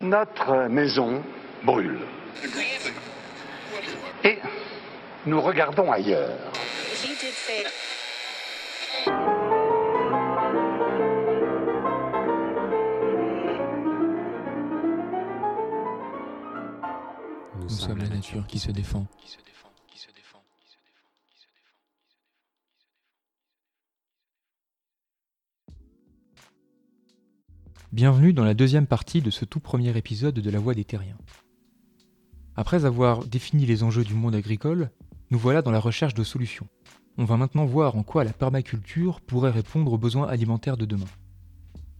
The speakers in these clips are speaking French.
Notre maison brûle. Et nous regardons ailleurs. Nous sommes la nature qui se défend. Bienvenue dans la deuxième partie de ce tout premier épisode de La Voix des Terriens. Après avoir défini les enjeux du monde agricole, nous voilà dans la recherche de solutions. On va maintenant voir en quoi la permaculture pourrait répondre aux besoins alimentaires de demain.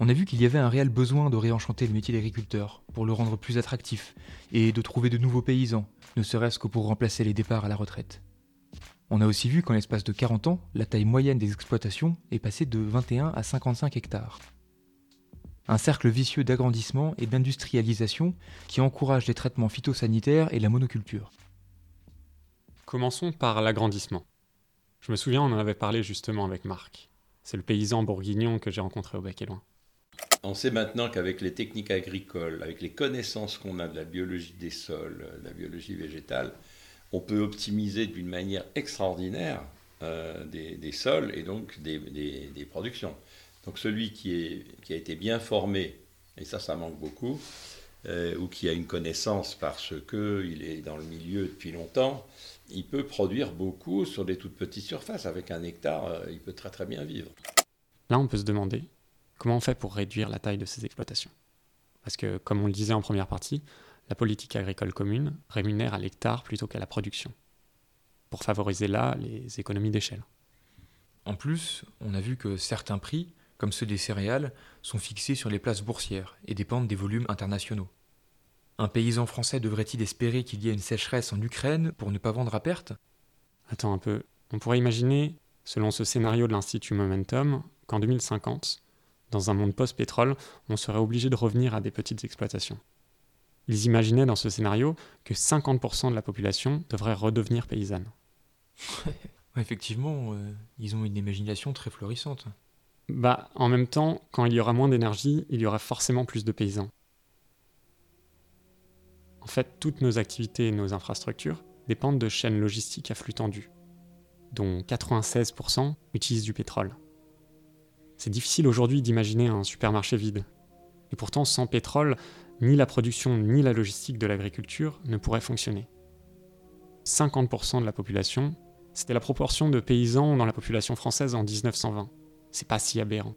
On a vu qu'il y avait un réel besoin de réenchanter le métier d'agriculteur, pour le rendre plus attractif, et de trouver de nouveaux paysans, ne serait-ce que pour remplacer les départs à la retraite. On a aussi vu qu'en l'espace de 40 ans, la taille moyenne des exploitations est passée de 21 à 55 hectares. Un cercle vicieux d'agrandissement et d'industrialisation qui encourage les traitements phytosanitaires et la monoculture. Commençons par l'agrandissement. Je me souviens, on en avait parlé justement avec Marc. C'est le paysan bourguignon que j'ai rencontré au Bec et Loin. On sait maintenant qu'avec les techniques agricoles, avec les connaissances qu'on a de la biologie des sols, de la biologie végétale, on peut optimiser d'une manière extraordinaire euh, des, des, sols et donc des, des, des productions. Donc celui qui, est, qui, a été bien formé, et ça ça manque beaucoup, euh, ou qui a une connaissance parce qu'il est dans le milieu depuis longtemps, il peut produire beaucoup sur des toutes petites surfaces. Avec un hectare, euh, il peut très très bien vivre. Là on peut se demander comment on fait pour réduire la taille de ces exploitations. Parce que comme on le disait en première partie, la politique agricole commune rémunère à l'hectare plutôt qu'à la production, pour favoriser là les économies d'échelle. En plus, on a vu que certains prix comme ceux des céréales, sont fixés sur les places boursières et dépendent des volumes internationaux. Un paysan français devrait-il espérer qu'il y ait une sécheresse en Ukraine pour ne pas vendre à perte? Attends un peu. On pourrait imaginer, selon ce scénario de l'Institut Momentum, qu'en 2050, dans un monde post-pétrole, on serait obligé de revenir à des petites exploitations. Ils imaginaient dans ce scénario que 50% de la population devrait redevenir paysanne. Effectivement, euh, ils ont une imagination très florissante. Bah, en même temps, quand il y aura moins d'énergie, il y aura forcément plus de paysans. En fait, toutes nos activités et nos infrastructures dépendent de chaînes logistiques à flux tendu, dont 96% utilisent du pétrole. C'est difficile aujourd'hui d'imaginer un supermarché vide. Et pourtant, sans pétrole, ni la production ni la logistique de l'agriculture ne pourraient fonctionner. 50% de la population, c'était la proportion de paysans dans la population française en 1920 c'est pas si aberrant.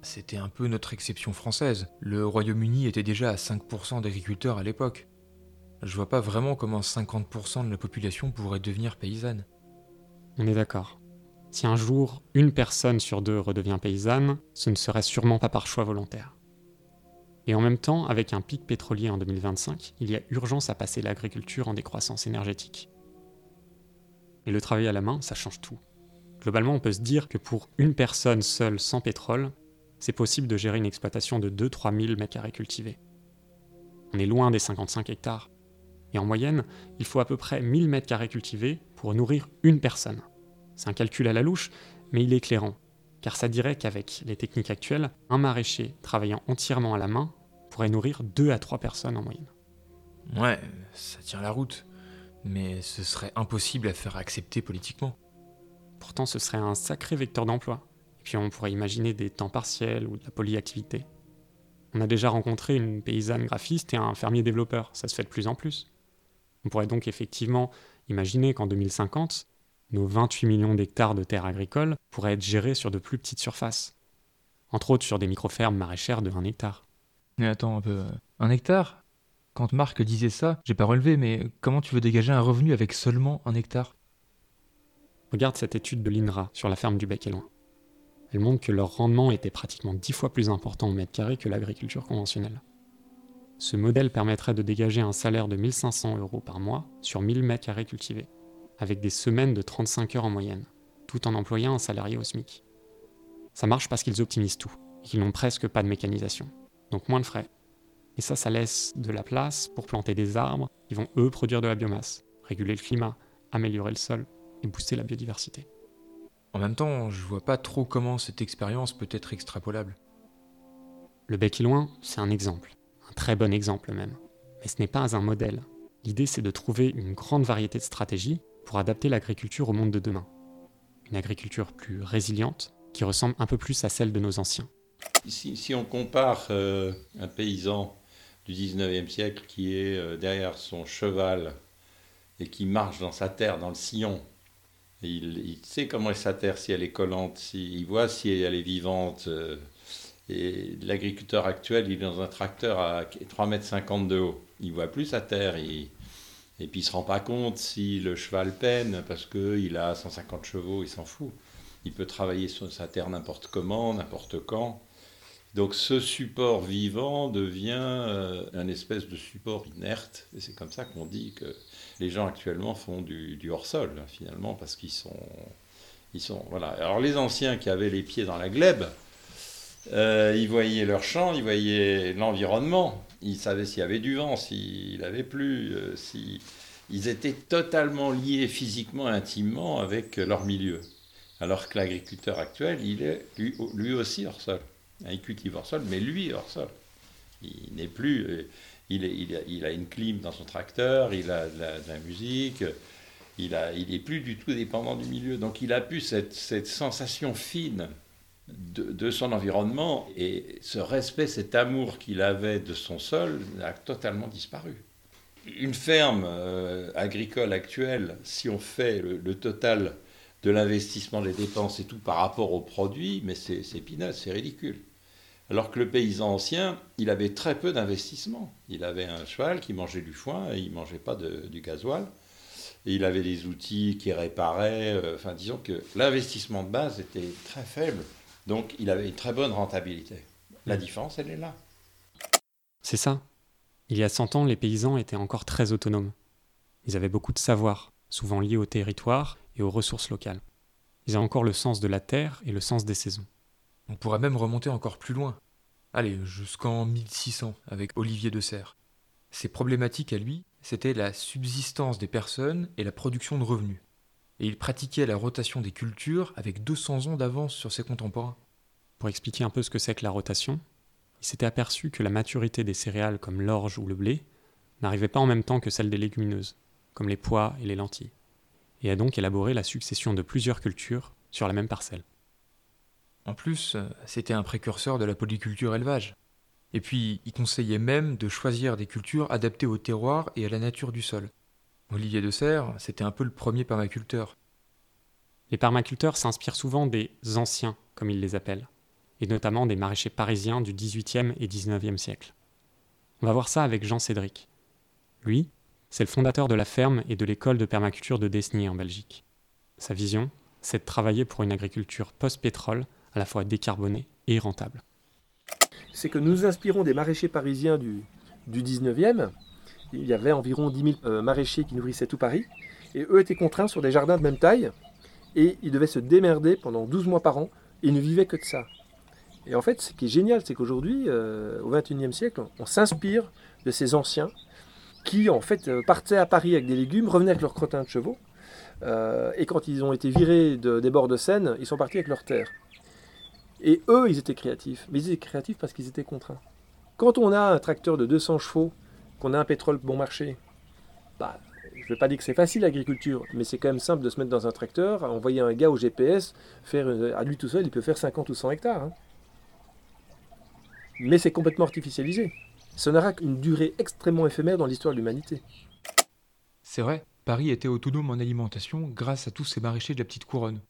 C'était un peu notre exception française. Le Royaume-Uni était déjà à 5% d'agriculteurs à l'époque. Je vois pas vraiment comment 50% de la population pourrait devenir paysanne. On est d'accord. Si un jour une personne sur deux redevient paysanne, ce ne serait sûrement pas par choix volontaire. Et en même temps, avec un pic pétrolier en 2025, il y a urgence à passer l'agriculture en décroissance énergétique. Et le travail à la main, ça change tout. Globalement, on peut se dire que pour une personne seule sans pétrole, c'est possible de gérer une exploitation de 2-3 000 m2 cultivés. On est loin des 55 hectares. Et en moyenne, il faut à peu près 1000 m2 cultivés pour nourrir une personne. C'est un calcul à la louche, mais il est éclairant, car ça dirait qu'avec les techniques actuelles, un maraîcher travaillant entièrement à la main pourrait nourrir 2 à 3 personnes en moyenne. Ouais, ça tient la route, mais ce serait impossible à faire accepter politiquement. Pourtant, ce serait un sacré vecteur d'emploi. Et puis on pourrait imaginer des temps partiels ou de la polyactivité. On a déjà rencontré une paysanne graphiste et un fermier développeur, ça se fait de plus en plus. On pourrait donc effectivement imaginer qu'en 2050, nos 28 millions d'hectares de terres agricoles pourraient être gérés sur de plus petites surfaces. Entre autres sur des micro-fermes maraîchères de 1 hectare. Mais attends un peu. Un hectare? Quand Marc disait ça, j'ai pas relevé, mais comment tu veux dégager un revenu avec seulement un hectare? Regarde cette étude de l'INRA sur la ferme du Bec et Loin. Elle montre que leur rendement était pratiquement 10 fois plus important au mètre carré que l'agriculture conventionnelle. Ce modèle permettrait de dégager un salaire de 1500 euros par mois sur 1000 mètres carrés cultivés, avec des semaines de 35 heures en moyenne, tout en employant un salarié au SMIC. Ça marche parce qu'ils optimisent tout, et qu'ils n'ont presque pas de mécanisation, donc moins de frais. Et ça, ça laisse de la place pour planter des arbres qui vont eux produire de la biomasse, réguler le climat, améliorer le sol, et booster la biodiversité. En même temps, je vois pas trop comment cette expérience peut être extrapolable. Le bec loin, c'est un exemple, un très bon exemple même. Mais ce n'est pas un modèle. L'idée, c'est de trouver une grande variété de stratégies pour adapter l'agriculture au monde de demain. Une agriculture plus résiliente, qui ressemble un peu plus à celle de nos anciens. Si, on compare euh, un paysan du 19e siècle qui est euh, derrière son cheval et qui marche dans sa terre, dans le sillon, il, sait comment est sa terre, si elle est collante, il voit si elle est vivante. Euh, et l'agriculteur actuel, il est dans un tracteur à 3,50 m de haut. Il voit plus sa terre. et puis il ne se rend pas compte si le cheval peine parce qu'il a 150 chevaux, il s'en fout. Il peut travailler sur sa terre n'importe comment, n'importe quand. Donc ce support vivant devient euh, un espèce de support inerte. Et c'est comme ça qu'on dit que les gens actuellement font du, hors-sol, finalement, parce qu'ils sont, ils sont... Voilà. Alors les anciens qui avaient les pieds dans la glèbe, euh, ils voyaient leur champ, ils voyaient l'environnement, ils savaient s'il y avait du vent, s'il avait plu, euh, ils étaient totalement liés physiquement, intimement avec leur milieu. Alors que l'agriculteur actuel, il est lui, lui aussi hors sol. Il cultive hors sol, mais lui hors sol. Il n'est plus. Euh, il, a, une clim dans son tracteur, il a de la, musique, il n'est plus du tout dépendant du milieu. Donc il a pu cette, cette sensation fine de, son environnement et ce respect, cet amour qu'il avait de son sol a totalement disparu. Une ferme euh, agricole actuelle, si on fait le, total de l'investissement, des dépenses et tout par rapport aux produits, mais c'est peanuts, c'est ridicule. Alors que le paysan ancien, il avait très peu d'investissement. Il avait un cheval qui mangeait du foin et il ne mangeait pas du gasoil. Il avait des outils qui réparaient. Euh, enfin, disons que l'investissement de base était très faible donc il avait une très bonne rentabilité. La différence, elle est là. C'est ça. Il y a 100 ans, les paysans étaient encore très autonomes. Ils avaient beaucoup de savoir, souvent liés au territoire et aux ressources locales. Ils avaient encore le sens de la terre et le sens des saisons. On pourrait même remonter encore plus loin. Allez, jusqu'en 1600 avec Olivier de Serres. Ses problématiques à lui, c'était la subsistance des personnes et la production de revenus et il pratiquait la rotation des cultures avec 200 ans d'avance sur ses contemporains. Pour expliquer un peu ce que c'est que la rotation, il s'était aperçu que la maturité des céréales comme l'orge ou le blé n'arrivait pas en même temps que celle des légumineuses, comme les pois et les lentilles, et a donc élaboré la succession de plusieurs cultures sur la même parcelle. En plus, c'était un précurseur de la polyculture élevage. Et puis, il conseillait même de choisir des cultures adaptées au terroir et à la nature du sol, Olivier de Serres, c'était un peu le premier permaculteur. Les permaculteurs s'inspirent souvent des anciens, comme ils les appellent, et notamment des maraîchers parisiens du XVIIIe et XIXe siècle. On va voir ça avec Jean Cédric. Lui, c'est le fondateur de la ferme et de l'école de permaculture de Desny en Belgique. Sa vision, c'est de travailler pour une agriculture post-pétrole, à la fois décarbonée et rentable. C'est que nous inspirons des maraîchers parisiens du, du 19e, il y avait environ 10 000 euh, maraîchers qui nourrissaient tout Paris. Et eux étaient contraints sur des jardins de même taille. Et ils devaient se démerder pendant 12 mois par an. Et ils ne vivaient que de ça. Et en fait, ce qui est génial, c'est qu'aujourd'hui, euh, au XXIe siècle, on, s'inspire de ces anciens qui, en fait, euh, partaient à Paris avec des légumes, revenaient avec leurs crottins de chevaux. et quand ils ont été virés des bords de Seine, ils sont partis avec leurs terres. Et eux, ils étaient créatifs. Mais ils étaient créatifs parce qu'ils étaient contraints. Quand on a un tracteur de 200 chevaux qu'on a un pétrole bon marché, bah, je ne vais pas dire que c'est facile l'agriculture, mais c'est quand même simple de se mettre dans un tracteur, envoyer un gars au GPS, faire à lui tout seul, il peut faire 50 ou 100 hectares. Hein. Mais c'est complètement artificialisé. Ça n'aura qu'une durée extrêmement éphémère dans l'histoire de l'humanité. C'est vrai, Paris était autonome en alimentation grâce à tous ces maraîchers de la petite couronne,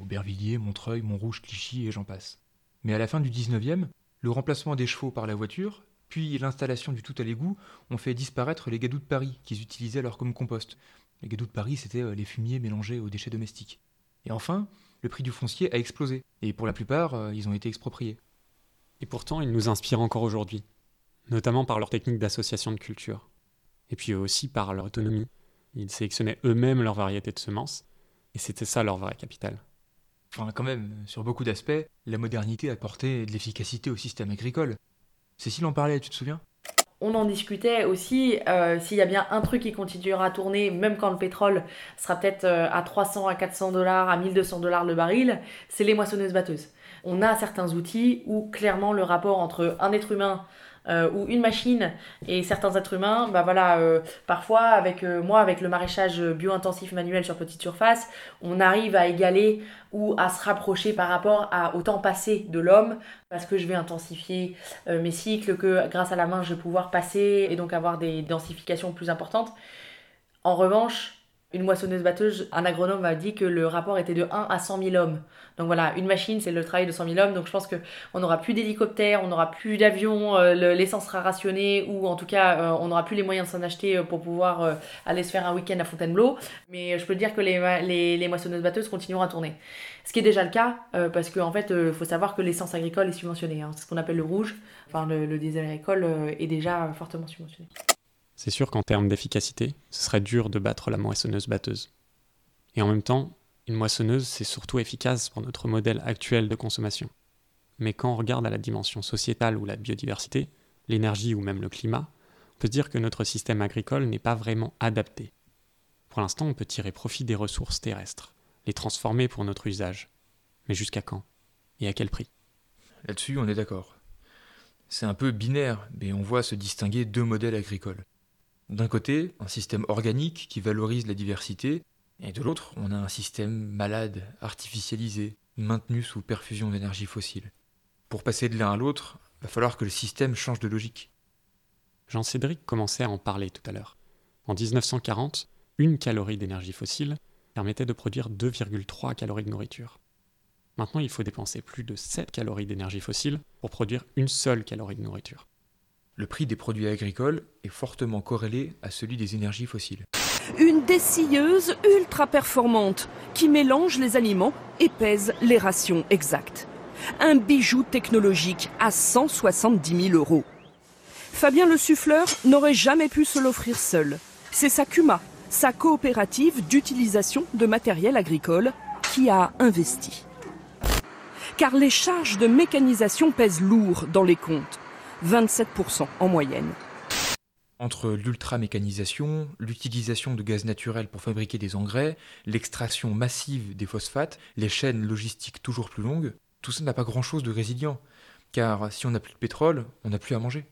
Aubervilliers, Montreuil, Montrouge, Clichy et j'en passe. Mais à la fin du 19e, le remplacement des chevaux par la voiture puis l'installation du tout à l'égout ont fait disparaître les gadous de Paris, qu'ils utilisaient alors comme compost. Les gadous de Paris, c'était euh, les fumiers mélangés aux déchets domestiques. Et enfin, le prix du foncier a explosé, et pour la plupart, euh, ils ont été expropriés. Et pourtant, ils nous inspirent encore aujourd'hui, notamment par leur technique d'association de culture, et puis aussi par leur autonomie. Ils sélectionnaient eux-mêmes leur variété de semences, et c'était ça leur vrai capital. Enfin, quand même, sur beaucoup d'aspects, la modernité a apporté de l'efficacité au système agricole. Cécile en parlait, tu te souviens? On en discutait aussi, euh, s'il y a bien un truc qui continuera à tourner, même quand le pétrole sera peut-être euh, à 300, à 400 dollars, à 1200 dollars le baril, c'est les moissonneuses-batteuses. On a certains outils où clairement le rapport entre un être humain euh, ou une machine et certains êtres humains, bah voilà, euh, parfois avec euh, moi, avec le maraîchage bio-intensif manuel sur petite surface, on arrive à égaler ou à se rapprocher par rapport à, au temps passé de l'homme, parce que je vais intensifier mes cycles, que grâce à la main, je vais pouvoir passer et donc avoir des densifications plus importantes. En revanche, une moissonneuse-batteuse, un agronome m'a dit que le rapport était de 1 à 100 000 hommes. Donc voilà, une machine, c'est le travail de 100 000 hommes. Donc je pense qu'on n'aura plus d'hélicoptères, on n'aura plus d'avions, euh, l'essence sera rationnée, ou en tout cas, euh, on n'aura plus les moyens de s'en acheter euh, pour pouvoir aller se faire un week-end à Fontainebleau. Mais je peux dire que les, moissonneuses-batteuses continueront à tourner. Ce qui est déjà le cas, parce qu'en fait, il faut savoir que l'essence agricole est subventionnée. Hein. C'est ce qu'on appelle le rouge. Enfin, le, le diesel agricole est déjà fortement subventionné. C'est sûr qu'en termes d'efficacité, ce serait dur de battre la moissonneuse-batteuse. Et en même temps, une moissonneuse, c'est surtout efficace pour notre modèle actuel de consommation. Mais quand on regarde à la dimension sociétale ou la biodiversité, l'énergie ou même le climat, on peut dire que notre système agricole n'est pas vraiment adapté. Pour l'instant, on peut tirer profit des ressources terrestres, les transformer pour notre usage. Mais jusqu'à quand? Et à quel prix? Là-dessus, on est d'accord. C'est un peu binaire, mais on voit se distinguer deux modèles agricoles. D'un côté, un système organique qui valorise la diversité, et de l'autre, on a un système malade, artificialisé, maintenu sous perfusion d'énergie fossile. Pour passer de l'un à l'autre, il va falloir que le système change de logique. Jean-Cédric commençait à en parler tout à l'heure. En 1940, une calorie d'énergie fossile permettait de produire 2,3 calories de nourriture. Maintenant, il faut dépenser plus de 7 calories d'énergie fossile pour produire une seule calorie de nourriture le prix des produits agricoles est fortement corrélé à celui des énergies fossiles. Une dessilleuse ultra performante qui mélange les aliments et pèse les rations exactes. Un bijou technologique à 170 000 euros. Fabien le Suffleur n'aurait jamais pu se l'offrir seul. C'est sa CUMA, sa coopérative d'utilisation de matériel agricole, qui a investi. Car les charges de mécanisation pèsent lourd dans les comptes. 27% en moyenne. Entre l'ultra-mécanisation, l'utilisation de gaz naturel pour fabriquer des engrais, l'extraction massive des phosphates, les chaînes logistiques toujours plus longues, tout ça n'a pas grand-chose de résilient. Car si on n'a plus de pétrole, on n'a plus à manger.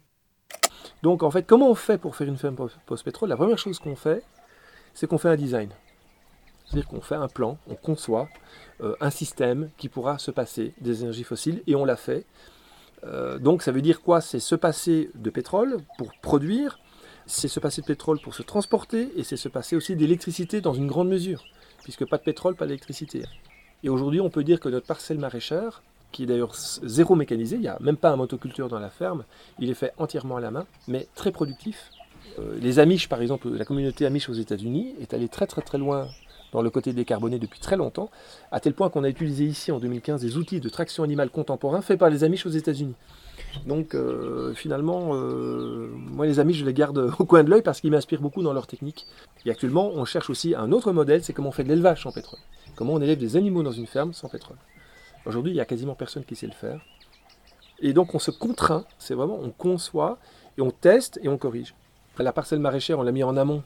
Donc en fait, comment on fait pour faire une ferme post-pétrole? La première chose qu'on fait, c'est qu'on fait un design. C'est-à-dire qu'on fait un plan, on conçoit euh, un système qui pourra se passer des énergies fossiles, et on l'a fait euh, donc ça veut dire quoi? C'est se passer de pétrole pour produire, c'est se passer de pétrole pour se transporter, et c'est se passer aussi d'électricité dans une grande mesure, puisque pas de pétrole, pas d'électricité. Et aujourd'hui, on peut dire que notre parcelle maraîchère, qui est d'ailleurs zéro mécanisée, il n'y a même pas un motoculture dans la ferme, il est fait entièrement à la main, mais très productif. Euh, les Amish, par exemple, la communauté Amish aux États-Unis est allée très très très loin dans le côté décarboné depuis très longtemps, à tel point qu'on a utilisé ici en 2015 des outils de traction animale contemporains faits par les Amish aux États-Unis. Donc euh, finalement, euh, moi les Amish, je les garde au coin de l'œil parce qu'ils m'inspirent beaucoup dans leur technique. Et actuellement, on cherche aussi un autre modèle, c'est comment on fait de l'élevage sans pétrole. Comment on élève des animaux dans une ferme sans pétrole. Aujourd'hui, il n'y a quasiment personne qui sait le faire. Et donc on se contraint, c'est vraiment, on conçoit et on teste et on corrige. La parcelle maraîchère, on l'a mis en amont.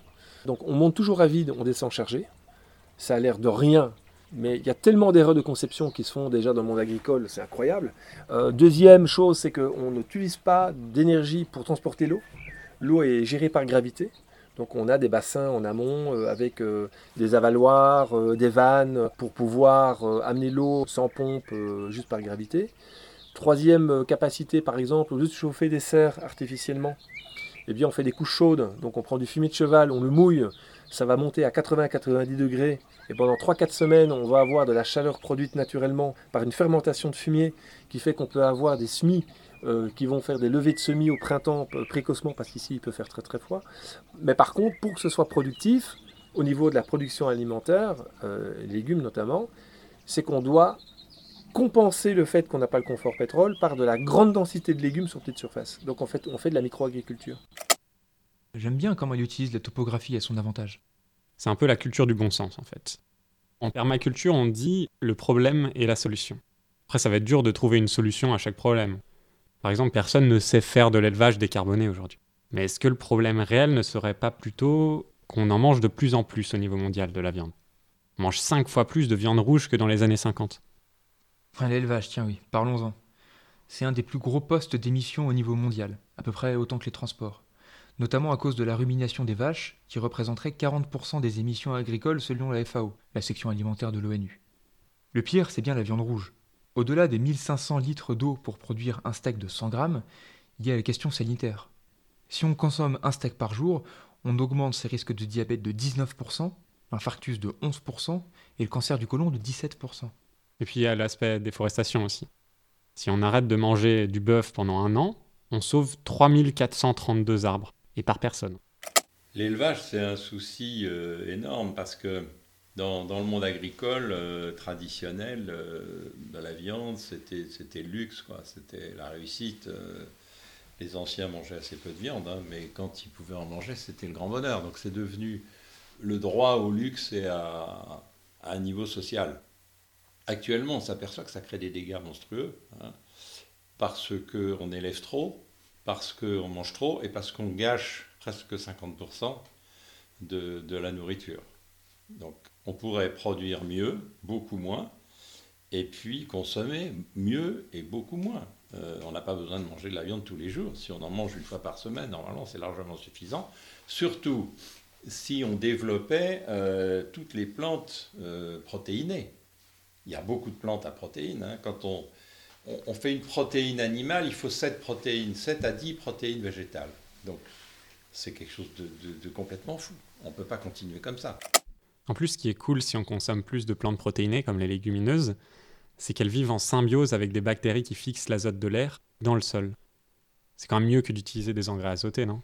Donc on monte toujours à vide, on descend chargé ça a l'air de rien, mais il y a tellement d'erreurs de conception qui se font déjà dans le monde agricole, c'est incroyable. Euh, deuxième chose, c'est qu'on n'utilise pas d'énergie pour transporter l'eau. L'eau est gérée par gravité. Donc on a des bassins en amont euh, avec euh, des avaloirs, des vannes pour pouvoir amener l'eau sans pompe juste par gravité. Troisième capacité, par exemple, au lieu de chauffer des serres artificiellement, eh bien on fait des couches chaudes. Donc on prend du fumier de cheval, on le mouille, ça va monter à 80-90 degrés et pendant 3-4 semaines, on va avoir de la chaleur produite naturellement par une fermentation de fumier qui fait qu'on peut avoir des semis euh, qui vont faire des levées de semis au printemps précocement parce qu'ici il peut faire très très froid. Mais par contre, pour que ce soit productif, au niveau de la production alimentaire, euh, légumes notamment, c'est qu'on doit compenser le fait qu'on n'a pas le confort pétrole par de la grande densité de légumes sur petite surface. Donc en fait, on fait de la microagriculture. J'aime bien comment il utilise la topographie à son avantage. C'est un peu la culture du bon sens en fait. En permaculture, on dit le problème est la solution. Après, ça va être dur de trouver une solution à chaque problème. Par exemple, personne ne sait faire de l'élevage décarboné aujourd'hui. Mais est-ce que le problème réel ne serait pas plutôt qu'on en mange de plus en plus au niveau mondial de la viande? On mange 5 fois plus de viande rouge que dans les années 50. Enfin, l'élevage, tiens oui, parlons-en. C'est un des plus gros postes d'émissions au niveau mondial, à peu près autant que les transports. Notamment à cause de la rumination des vaches, qui représenterait 40% des émissions agricoles selon la FAO, la section alimentaire de l'ONU. Le pire, c'est bien la viande rouge. Au-delà des 1500 litres d'eau pour produire un steak de 100 grammes, il y a la question sanitaire. Si on consomme un steak par jour, on augmente ses risques de diabète de 19%, l'infarctus de 11% et le cancer du côlon de 17%. Et puis il y a l'aspect déforestation aussi. Si on arrête de manger du bœuf pendant un an, on sauve 3432 arbres, et par personne. L'élevage, c'est un souci euh, énorme parce que dans, le monde agricole euh, traditionnel, euh, la viande, c'était, c'était le luxe, quoi. c'était la réussite. les anciens mangeaient assez peu de viande, hein, mais quand ils pouvaient en manger, c'était le grand bonheur. Donc c'est devenu le droit au luxe et à, à un niveau social. Actuellement, on s'aperçoit que ça crée des dégâts monstrueux, hein, parce qu'on élève trop, parce qu'on mange trop et parce qu'on gâche presque 50% de, de, la nourriture. Donc on pourrait produire mieux, beaucoup moins, et puis consommer mieux et beaucoup moins. Euh, on n'a pas besoin de manger de la viande tous les jours. Si on en mange une fois par semaine, normalement c'est largement suffisant. Surtout si on développait euh, toutes les plantes euh, protéinées il y a beaucoup de plantes à protéines. Hein. Quand on, on, fait une protéine animale, il faut 7 protéines, 7 à 10 protéines végétales. Donc c'est quelque chose de, de, complètement fou. On ne peut pas continuer comme ça. En plus, ce qui est cool si on consomme plus de plantes protéinées comme les légumineuses, c'est qu'elles vivent en symbiose avec des bactéries qui fixent l'azote de l'air dans le sol. C'est quand même mieux que d'utiliser des engrais azotés, non?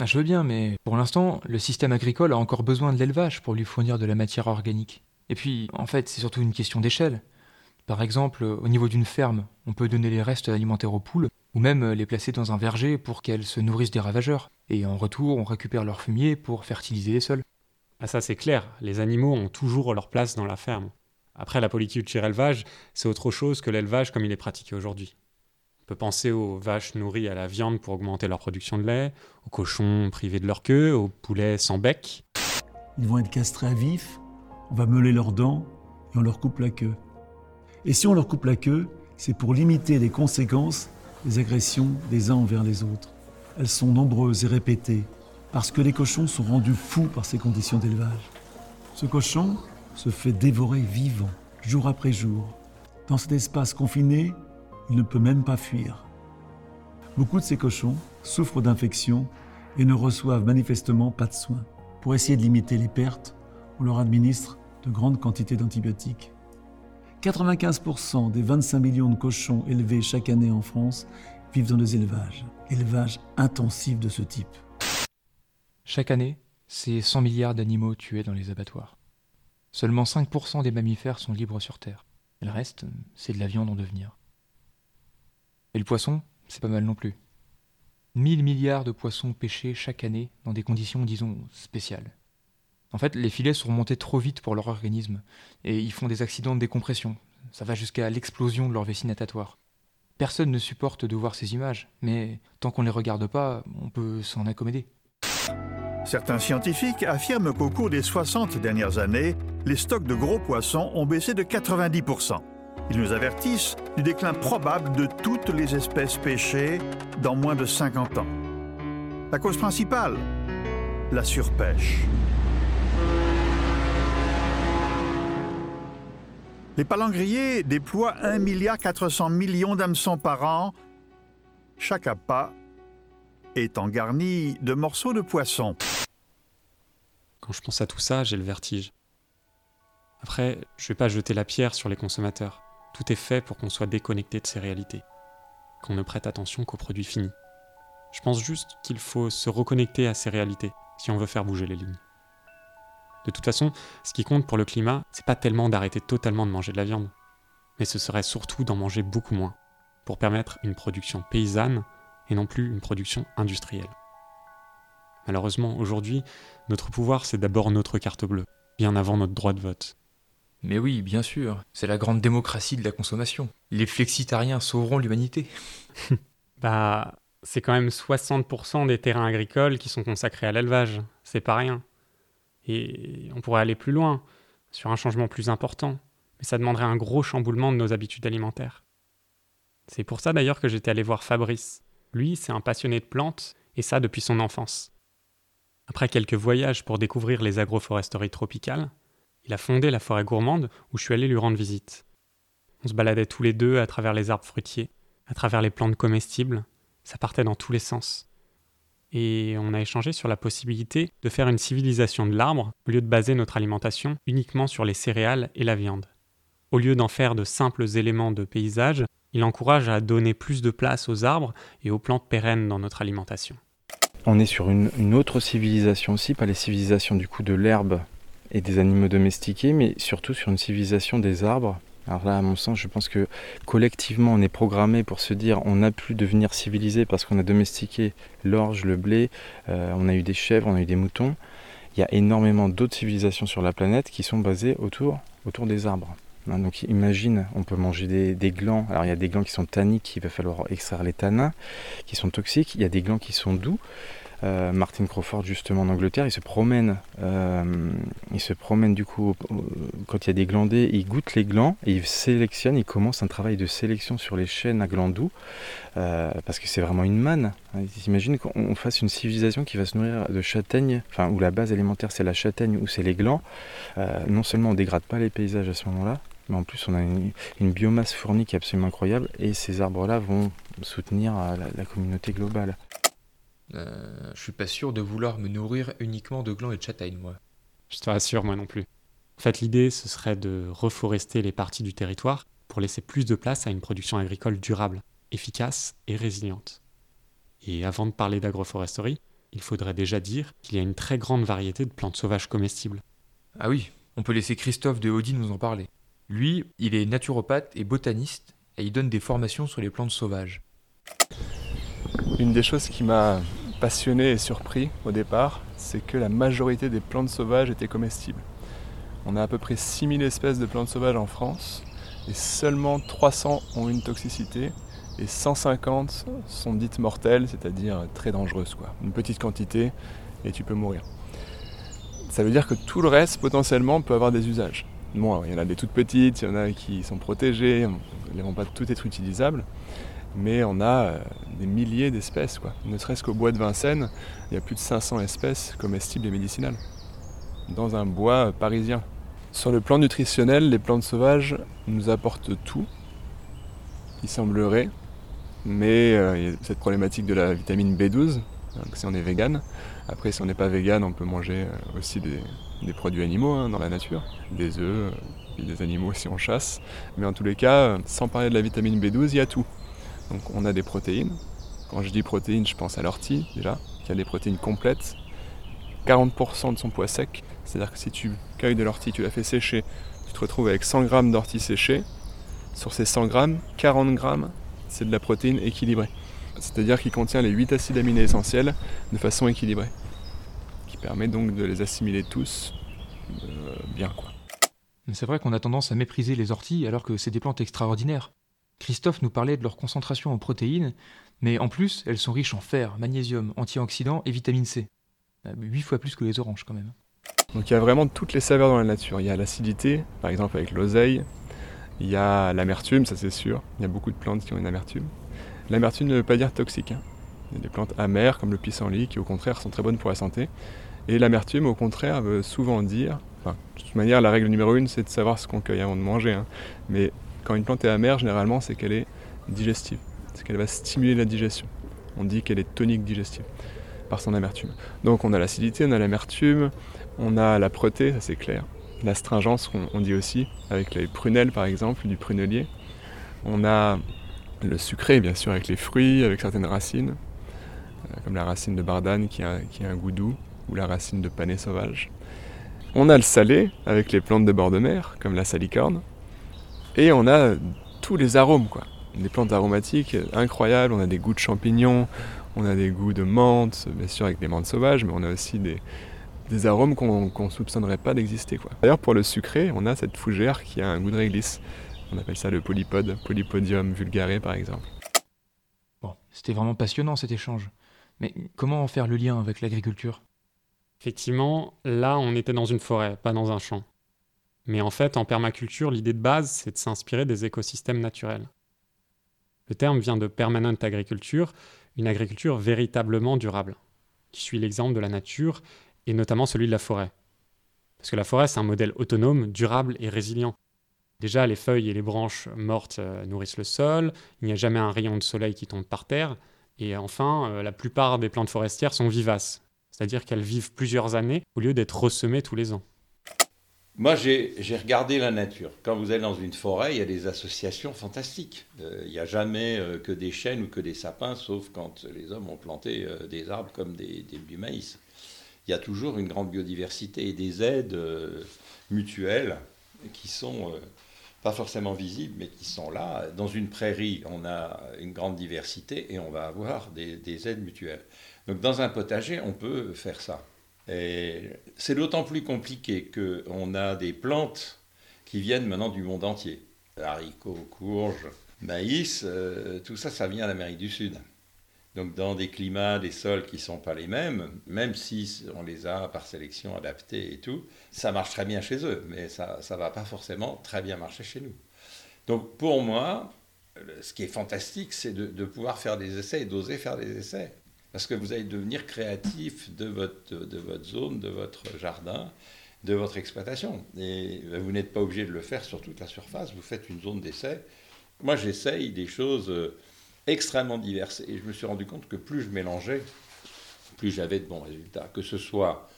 Ah, Je veux bien, mais pour l'instant, le système agricole a encore besoin de l'élevage pour lui fournir de la matière organique. Et puis, en fait, c'est surtout une question d'échelle. Par exemple, au niveau d'une ferme, on peut donner les restes alimentaires aux poules, ou même les placer dans un verger pour qu'elles se nourrissent des ravageurs. Et en retour, on récupère leur fumier pour fertiliser les sols. Ah ça c'est clair, les animaux ont toujours leur place dans la ferme. Après, la politique de élevage, c'est autre chose que l'élevage comme il est pratiqué aujourd'hui. On peut penser aux vaches nourries à la viande pour augmenter leur production de lait, aux cochons privés de leur queue, aux poulets sans bec. Ils vont être castrés à vif, on va meuler leurs dents et on leur coupe la queue. Et si on leur coupe la queue, c'est pour limiter les conséquences des agressions des uns envers les autres. Elles sont nombreuses et répétées, parce que les cochons sont rendus fous par ces conditions d'élevage. Ce cochon se fait dévorer vivant, jour après jour. Dans cet espace confiné, il ne peut même pas fuir. Beaucoup de ces cochons souffrent d'infections et ne reçoivent manifestement pas de soins. Pour essayer de limiter les pertes, on leur administre de grandes quantités d'antibiotiques. 95% des 25 millions de cochons élevés chaque année en France vivent dans des élevages, élevages intensifs de ce type. Chaque année, c'est 100 milliards d'animaux tués dans les abattoirs. Seulement 5% des mammifères sont libres sur Terre. le reste, c'est de la viande en devenir. Et le poisson, c'est pas mal non plus. 1000 milliards de poissons pêchés chaque année dans des conditions, disons, spéciales. En fait, les filets sont remontés trop vite pour leur organisme, et ils font des accidents de décompression. Ça va jusqu'à l'explosion de leur vessie natatoire. Personne ne supporte de voir ces images, mais tant qu'on ne les regarde pas, on peut s'en accommoder. Certains scientifiques affirment qu'au cours des 60 dernières années, les stocks de gros poissons ont baissé de 90%. Ils nous avertissent du déclin probable de toutes les espèces pêchées dans moins de 50 ans. La cause principale La surpêche. Les palangriers déploient 1,4 milliard d'hameçons par an. Chaque appât étant garni de morceaux de poisson. Quand je pense à tout ça, j'ai le vertige. Après, je vais pas jeter la pierre sur les consommateurs. Tout est fait pour qu'on soit déconnecté de ces réalités, qu'on ne prête attention qu'aux produits finis. Je pense juste qu'il faut se reconnecter à ces réalités si on veut faire bouger les lignes. De toute façon, ce qui compte pour le climat, c'est pas tellement d'arrêter totalement de manger de la viande, mais ce serait surtout d'en manger beaucoup moins, pour permettre une production paysanne et non plus une production industrielle. Malheureusement, aujourd'hui, notre pouvoir, c'est d'abord notre carte bleue, bien avant notre droit de vote. Mais oui, bien sûr, c'est la grande démocratie de la consommation. Les flexitariens sauveront l'humanité. bah, C'est quand même 60% des terrains agricoles qui sont consacrés à l'élevage. C'est pas rien. Et on pourrait aller plus loin, sur un changement plus important. Mais ça demanderait un gros chamboulement de nos habitudes alimentaires. C'est pour ça d'ailleurs que j'étais allé voir Fabrice. Lui, c'est un passionné de plantes, et ça depuis son enfance. Après quelques voyages pour découvrir les agroforesteries tropicales, il a fondé la forêt gourmande où je suis allé lui rendre visite. On se baladait tous les deux à travers les arbres fruitiers, à travers les plantes comestibles, ça partait dans tous les sens. Et on a échangé sur la possibilité de faire une civilisation de l'arbre au lieu de baser notre alimentation uniquement sur les céréales et la viande. Au lieu d'en faire de simples éléments de paysage, il encourage à donner plus de place aux arbres et aux plantes pérennes dans notre alimentation. On est sur une, autre civilisation aussi, pas les civilisations du coup de l'herbe et des animaux domestiqués, mais surtout sur une civilisation des arbres alors là, à mon sens, je pense que collectivement, on est programmé pour se dire on a pu devenir civilisé parce qu'on a domestiqué l'orge, le blé, euh, on a eu des chèvres, on a eu des moutons. Il y a énormément d'autres civilisations sur la planète qui sont basées autour, autour des arbres. Hein, donc imagine, on peut manger des, des, glands. Alors il y a des glands qui sont tanniques, il va falloir extraire les tanins, qui sont toxiques. Il y a des glands qui sont doux. Euh, Martin Crawford justement en Angleterre, il se promène, euh, se promène du coup quand il y a des glandés, il goûte les glands et il sélectionne, il commence un travail de sélection sur les chênes à glands doux euh, parce que c'est vraiment une manne. Imagine qu'on fasse une civilisation qui va se nourrir de châtaignes, enfin où la base alimentaire c'est la châtaigne ou c'est les glands. non seulement on dégrade pas les paysages à ce moment-là, mais en plus on a une, biomasse fournie qui est absolument incroyable et ces arbres-là vont soutenir la communauté globale. Euh, je suis pas sûr de vouloir me nourrir uniquement de glands et de châtaignes, moi. Je te rassure, moi non plus. En fait, l'idée, ce serait de reforester les parties du territoire pour laisser plus de place à une production agricole durable, efficace et résiliente. Et avant de parler d'agroforesterie, il faudrait déjà dire qu'il y a une très grande variété de plantes sauvages comestibles. Ah oui, on peut laisser Christophe de Audi nous en parler. Lui, il est naturopathe et botaniste, et il donne des formations sur les plantes sauvages. Une des choses qui m'a passionné et surpris au départ, c'est que la majorité des plantes sauvages étaient comestibles. On a à peu près 6000 espèces de plantes sauvages en France et seulement 300 ont une toxicité et 150 sont dites mortelles, c'est-à-dire très dangereuses. Quoi. Une petite quantité et tu peux mourir. Ça veut dire que tout le reste potentiellement peut avoir des usages. Bon, il y en a des toutes petites, il y en a qui sont protégées, elles ne vont pas toutes être utilisables mais on a euh, des milliers d'espèces. Quoi. Ne serait-ce qu'au bois de Vincennes, il y a plus de 500 espèces comestibles et médicinales, dans un bois parisien. Sur le plan nutritionnel, les plantes sauvages nous apportent tout, il semblerait, mais euh, il y a cette problématique de la vitamine B12, si on est vegan. Après, si on n'est pas vegan, on peut manger euh, aussi des, produits animaux hein, dans la nature, des œufs, des animaux si on chasse. Mais en tous les cas, sans parler de la vitamine B12, il y a tout. Donc on a des protéines. Quand je dis protéines, je pense à l'ortie déjà, qui a des protéines complètes. 40% de son poids sec, c'est-à-dire que si tu cueilles de l'ortie, tu la fais sécher, tu te retrouves avec 100 g d'ortie séchée. Sur ces 100 g, 40 g, c'est de la protéine équilibrée. C'est-à-dire qu'il contient les 8 acides aminés essentiels de façon équilibrée. Qui permet donc de les assimiler tous euh, bien. quoi. C'est vrai qu'on a tendance à mépriser les orties alors que c'est des plantes extraordinaires. Christophe nous parlait de leur concentration en protéines, mais en plus, elles sont riches en fer, magnésium, antioxydants et vitamine C. 8 euh, fois plus que les oranges quand même. Donc il y a vraiment toutes les saveurs dans la nature. Il y a l'acidité, par exemple avec l'oseille. Il y a l'amertume, ça c'est sûr. Il y a beaucoup de plantes qui ont une amertume. L'amertume ne veut pas dire toxique. Hein. Il y a des plantes amères comme le pissenlit qui au contraire sont très bonnes pour la santé. Et l'amertume au contraire veut souvent dire, enfin, de toute manière la règle numéro une c'est de savoir ce qu'on cueille avant de manger. Hein. Mais quand une plante est amère, généralement, c'est qu'elle est digestive. C'est qu'elle va stimuler la digestion. On dit qu'elle est tonique digestive par son amertume. Donc on a l'acidité, on a l'amertume, on a la proté, ça c'est clair. L'astringence, on, dit aussi, avec les prunelles par exemple, du prunelier. On a le sucré, bien sûr, avec les fruits, avec certaines racines, euh, comme la racine de bardane qui a, un goût ou la racine de panais sauvage. On a le salé, avec les plantes de bord de mer, comme la salicorne. Et on a tous les arômes, quoi. Des plantes aromatiques incroyables, on a des goûts de champignons, on a des goûts de menthe, bien sûr avec des menthes sauvages, mais on a aussi des, arômes qu'on ne soupçonnerait pas d'exister. D'ailleurs, pour le sucré, on a cette fougère qui a un goût de réglisse. On appelle ça le polypode, Polypodium vulgare par exemple. Bon, c'était vraiment passionnant cet échange. Mais comment en faire le lien avec l'agriculture? Effectivement, là, on était dans une forêt, pas dans un champ. Mais en fait, en permaculture, l'idée de base, c'est de s'inspirer des écosystèmes naturels. Le terme vient de permanent agriculture, une agriculture véritablement durable, qui suit l'exemple de la nature et notamment celui de la forêt. Parce que la forêt, c'est un modèle autonome, durable et résilient. Déjà, les feuilles et les branches mortes euh, nourrissent le sol, il n'y a jamais un rayon de soleil qui tombe par terre, et enfin, euh, la plupart des plantes forestières sont vivaces, c'est-à-dire qu'elles vivent plusieurs années au lieu d'être ressemées tous les ans. Moi, j'ai regardé la nature. Quand vous allez dans une forêt, il y a des associations fantastiques. Euh, il n'y a jamais euh, que des chênes ou que des sapins, sauf quand les hommes ont planté euh, des arbres comme du maïs. Il y a toujours une grande biodiversité et des aides mutuelles qui sont pas forcément visibles, mais qui sont là. Dans une prairie, on a une grande diversité et on va avoir des aides mutuelles. Donc dans un potager, on peut faire ça. C'est d'autant plus compliqué qu'on a des plantes qui viennent maintenant du monde entier. Haricots, courges, maïs, euh, tout ça, ça vient d'Amérique du Sud. Donc dans des climats, des sols qui ne sont pas les mêmes, même si on les a par sélection adaptés et tout, ça marche très bien chez eux, mais ça ne va pas forcément très bien marcher chez nous. Donc pour moi, ce qui est fantastique, c'est de pouvoir faire des essais et d'oser faire des essais parce que vous allez devenir créatif de votre, de votre zone, de votre jardin, de votre exploitation. Et vous n'êtes pas obligé de le faire sur toute la surface, vous faites une zone d'essai. Moi, j'essaye des choses euh, extrêmement diverses. Et je me suis rendu compte que plus je mélangeais, plus j'avais de bons résultats. Que ce soit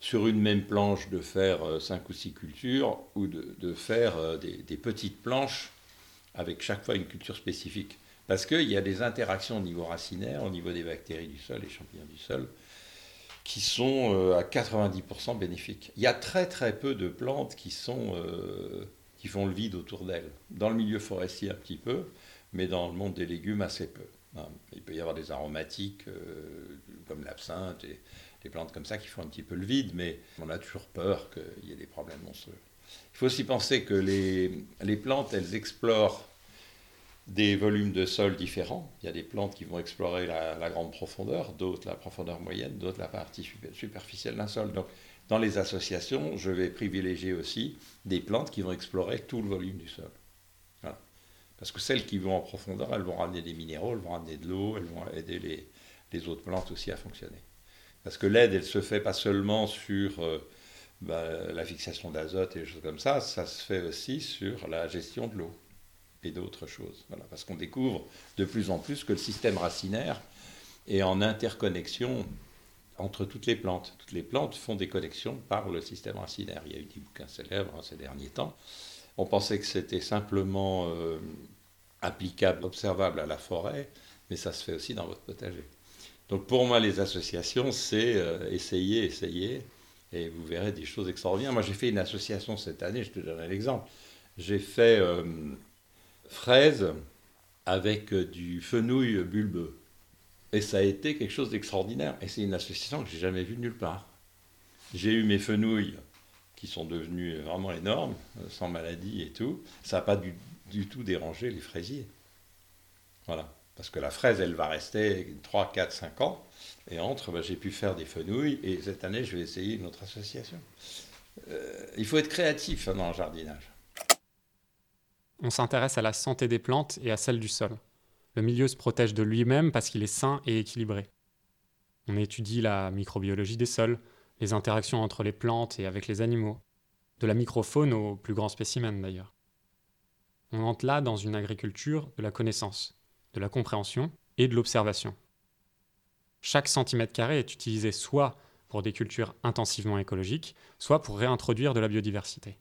sur une même planche de faire euh, cinq ou six cultures ou de, faire euh, des petites planches avec chaque fois une culture spécifique. Parce qu'il y a des interactions au niveau racinaire, au niveau des bactéries du sol, et champignons du sol, qui sont euh, à 90% bénéfiques. Il y a très très peu de plantes qui, sont, euh, qui font le vide autour d'elles. Dans le milieu forestier un petit peu, mais dans le monde des légumes assez peu. Hein, il peut y avoir des aromatiques euh, comme l'absinthe et des plantes comme ça qui font un petit peu le vide, mais on a toujours peur qu'il y ait des problèmes monstrueux. Il faut aussi penser que les, les plantes, elles explorent des volumes de sol différents. Il y a des plantes qui vont explorer la, grande profondeur, d'autres la profondeur moyenne, d'autres la partie superficielle d'un sol. Donc, dans les associations, je vais privilégier aussi des plantes qui vont explorer tout le volume du sol. Parce que celles qui vont en profondeur, elles vont ramener des minéraux, elles vont ramener de l'eau, elles vont aider les, autres plantes aussi à fonctionner. Parce que l'aide, elle se fait pas seulement sur euh, bah, la fixation d'azote et des choses comme ça, ça se fait aussi sur la gestion de l'eau et d'autres choses. Parce qu'on découvre de plus en plus que le système racinaire est en interconnexion entre toutes les plantes. Toutes les plantes font des connexions par le système racinaire. Il y a eu des bouquins célèbres ces derniers temps. On pensait que c'était simplement euh, applicable, observable à la forêt, mais ça se fait aussi dans votre potager. Donc pour moi, les associations, c'est euh, essayer, essayer, et vous verrez des choses extraordinaires. Moi, j'ai fait une association cette année, je te donnerai l'exemple. J'ai fait euh, fraises avec du fenouil bulbeux. Et ça a été quelque chose d'extraordinaire. Et c'est une association que j'ai jamais vue nulle part. J'ai eu mes fenouilles qui sont devenues vraiment énormes, sans maladie et tout. Ça n'a pas du, tout dérangé les fraisiers. Voilà. Parce que la fraise, elle va rester 3, 4, 5 ans. Et entre, bah, j'ai pu faire des fenouilles. Et cette année, je vais essayer une autre association. Euh, il faut être créatif hein, dans le jardinage on s'intéresse à la santé des plantes et à celle du sol. Le milieu se protège de lui-même parce qu'il est sain et équilibré. On étudie la microbiologie des sols, les interactions entre les plantes et avec les animaux, de la microfaune aux plus grands spécimens d'ailleurs. On entre là dans une agriculture de la connaissance, de la compréhension et de l'observation. Chaque centimètre carré est utilisé soit pour des cultures intensivement écologiques, soit pour réintroduire de la biodiversité.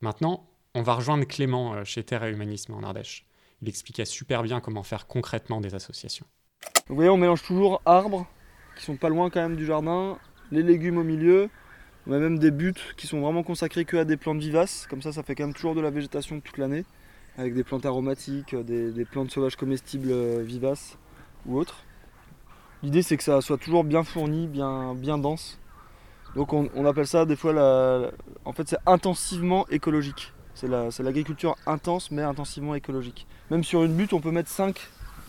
Maintenant, on va rejoindre Clément euh, chez Terre et Humanisme en Ardèche. Il expliquait super bien comment faire concrètement des associations. Vous voyez, on mélange toujours arbres, qui sont pas loin quand même du jardin, les légumes au milieu. On a même des buttes qui sont vraiment consacrées que à des plantes vivaces. Comme ça, ça fait quand même toujours de la végétation toute l'année, avec des plantes aromatiques, des, plantes sauvages comestibles euh, vivaces ou autres. L'idée, c'est que ça soit toujours bien fourni, bien, bien dense. Donc on, appelle ça des fois, la, en fait, c'est intensivement écologique. C'est l'agriculture intense mais intensivement écologique. Même sur une butte, on peut mettre 5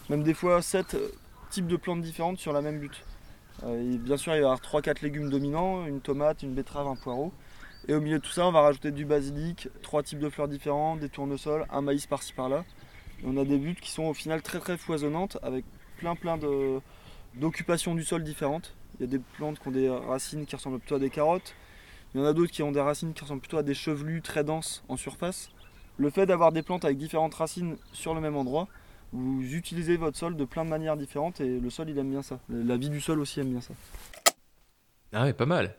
même des fois 7 types de plantes différentes sur la même butte. bien sûr, il va y avoir 3-4 légumes dominants, une tomate, une betterave, un poireau. Et au milieu de tout ça, on va rajouter du basilic, trois types de fleurs différentes, des tournesols, un maïs par-ci par-là. on a des buttes qui sont au final très très foisonnantes avec plein plein d'occupations du sol différentes. Il y a des plantes qui ont des racines qui ressemblent plutôt à des carottes. Il y en a d'autres qui ont des racines qui ressemblent plutôt à des chevelus très denses en surface. Le fait d'avoir des plantes avec différentes racines sur le même endroit, vous utilisez votre sol de plein de manières différentes et le sol il aime bien ça. La vie du sol aussi aime bien ça. Ah ouais, pas mal.